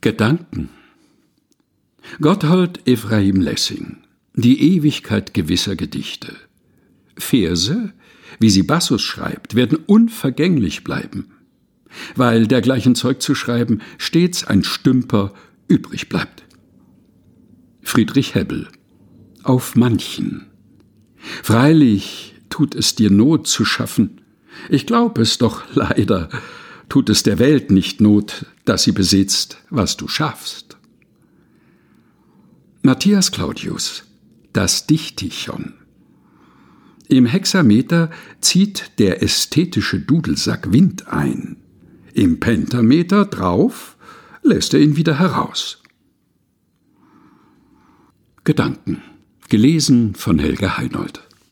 Gedanken. Gotthold Ephraim Lessing Die Ewigkeit gewisser Gedichte. Verse, wie sie Bassus schreibt, werden unvergänglich bleiben, weil dergleichen Zeug zu schreiben stets ein Stümper übrig bleibt. Friedrich Hebbel Auf manchen. Freilich tut es dir Not zu schaffen, ich glaub es doch leider, tut es der Welt nicht Not, dass sie besitzt, was du schaffst. Matthias Claudius Das Dichtichon Im Hexameter zieht der ästhetische Dudelsack Wind ein. Im Pentameter drauf lässt er ihn wieder heraus. Gedanken gelesen von Helga Heinold